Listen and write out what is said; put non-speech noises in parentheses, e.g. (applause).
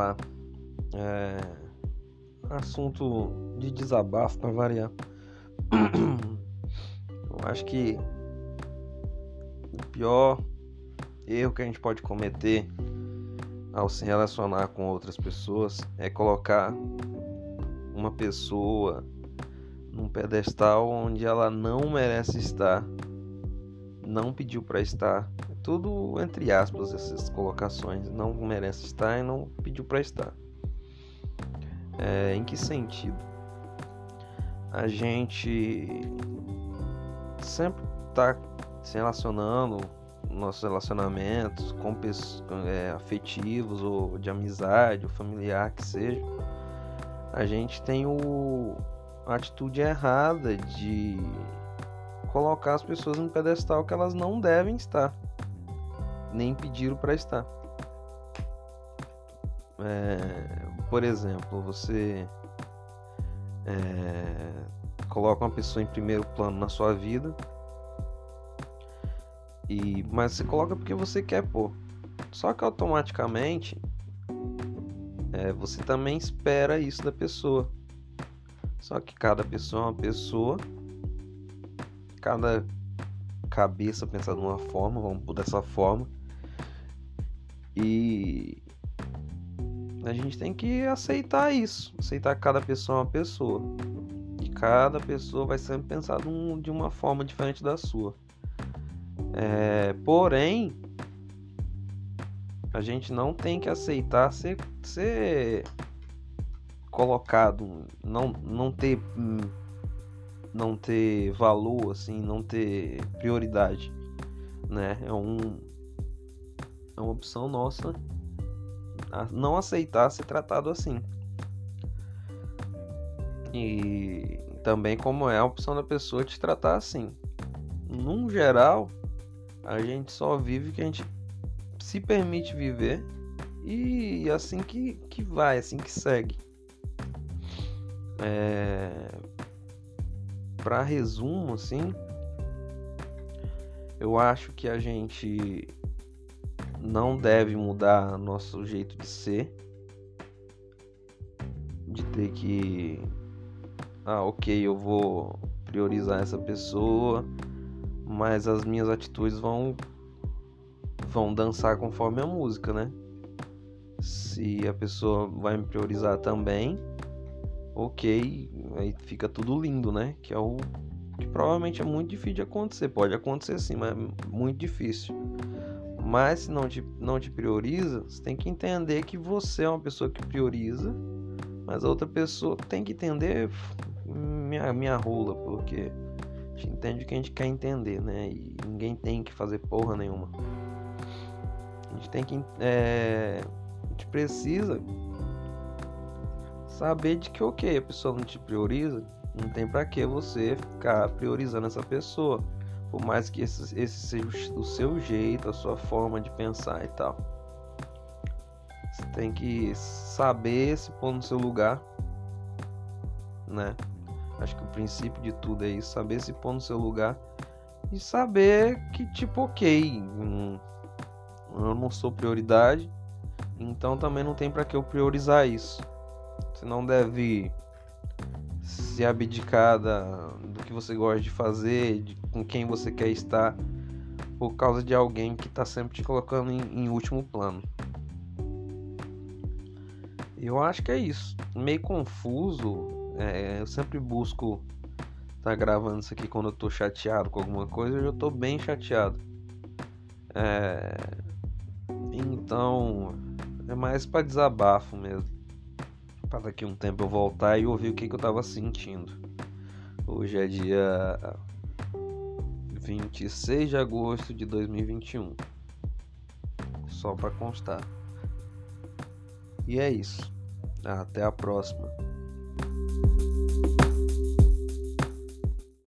lá. É... Assunto de desabafo para variar. (clears throat) Eu acho que o pior erro que a gente pode cometer ao se relacionar com outras pessoas é colocar uma pessoa num pedestal onde ela não merece estar, não pediu para estar. Tudo entre aspas essas colocações, não merece estar e não pediu para estar. É, em que sentido? A gente sempre está se relacionando nossos relacionamentos com é, afetivos ou de amizade ou familiar que seja, a gente tem o, a atitude errada de colocar as pessoas no pedestal que elas não devem estar, nem pediram para estar. É, por exemplo, você é, coloca uma pessoa em primeiro plano na sua vida e, mas você coloca porque você quer pôr. Só que automaticamente é, você também espera isso da pessoa. Só que cada pessoa é uma pessoa, cada cabeça pensa de uma forma, vamos por dessa forma. E a gente tem que aceitar isso, aceitar que cada pessoa é uma pessoa. E cada pessoa vai sempre pensar de uma forma diferente da sua. É, porém, a gente não tem que aceitar ser, ser colocado, não, não ter não ter valor assim, não ter prioridade, né? É um é uma opção nossa não aceitar ser tratado assim. E também como é a opção da pessoa te tratar assim. Num geral, a gente só vive o que a gente se permite viver e assim que, que vai, assim que segue. É... Para resumo, assim, eu acho que a gente não deve mudar nosso jeito de ser, de ter que, ah, ok, eu vou priorizar essa pessoa mas as minhas atitudes vão vão dançar conforme a música, né? Se a pessoa vai me priorizar também, ok, aí fica tudo lindo, né? Que é o que provavelmente é muito difícil de acontecer. Pode acontecer sim, mas é muito difícil. Mas se não te, não te prioriza, você tem que entender que você é uma pessoa que prioriza, mas a outra pessoa tem que entender minha, minha rola, porque gente entende o que a gente quer entender, né? E ninguém tem que fazer porra nenhuma. A gente tem que. É, a gente precisa saber de que, ok, a pessoa não te prioriza, não tem para que você ficar priorizando essa pessoa. Por mais que esse, esse seja o seu jeito, a sua forma de pensar e tal. Você tem que saber se pôr no seu lugar, né? Acho que o princípio de tudo é isso, saber se pôr no seu lugar e saber que tipo, ok, hum, eu não sou prioridade, então também não tem para que eu priorizar isso. Você não deve se abdicar da, do que você gosta de fazer, de, com quem você quer estar, por causa de alguém que está sempre te colocando em, em último plano. Eu acho que é isso. Meio confuso, é, eu sempre busco estar tá gravando isso aqui quando eu tô chateado com alguma coisa. Eu já tô bem chateado. É, então, é mais para desabafo mesmo. Para daqui um tempo eu voltar e ouvir o que, que eu tava sentindo. Hoje é dia 26 de agosto de 2021. Só para constar. E é isso. Até a próxima.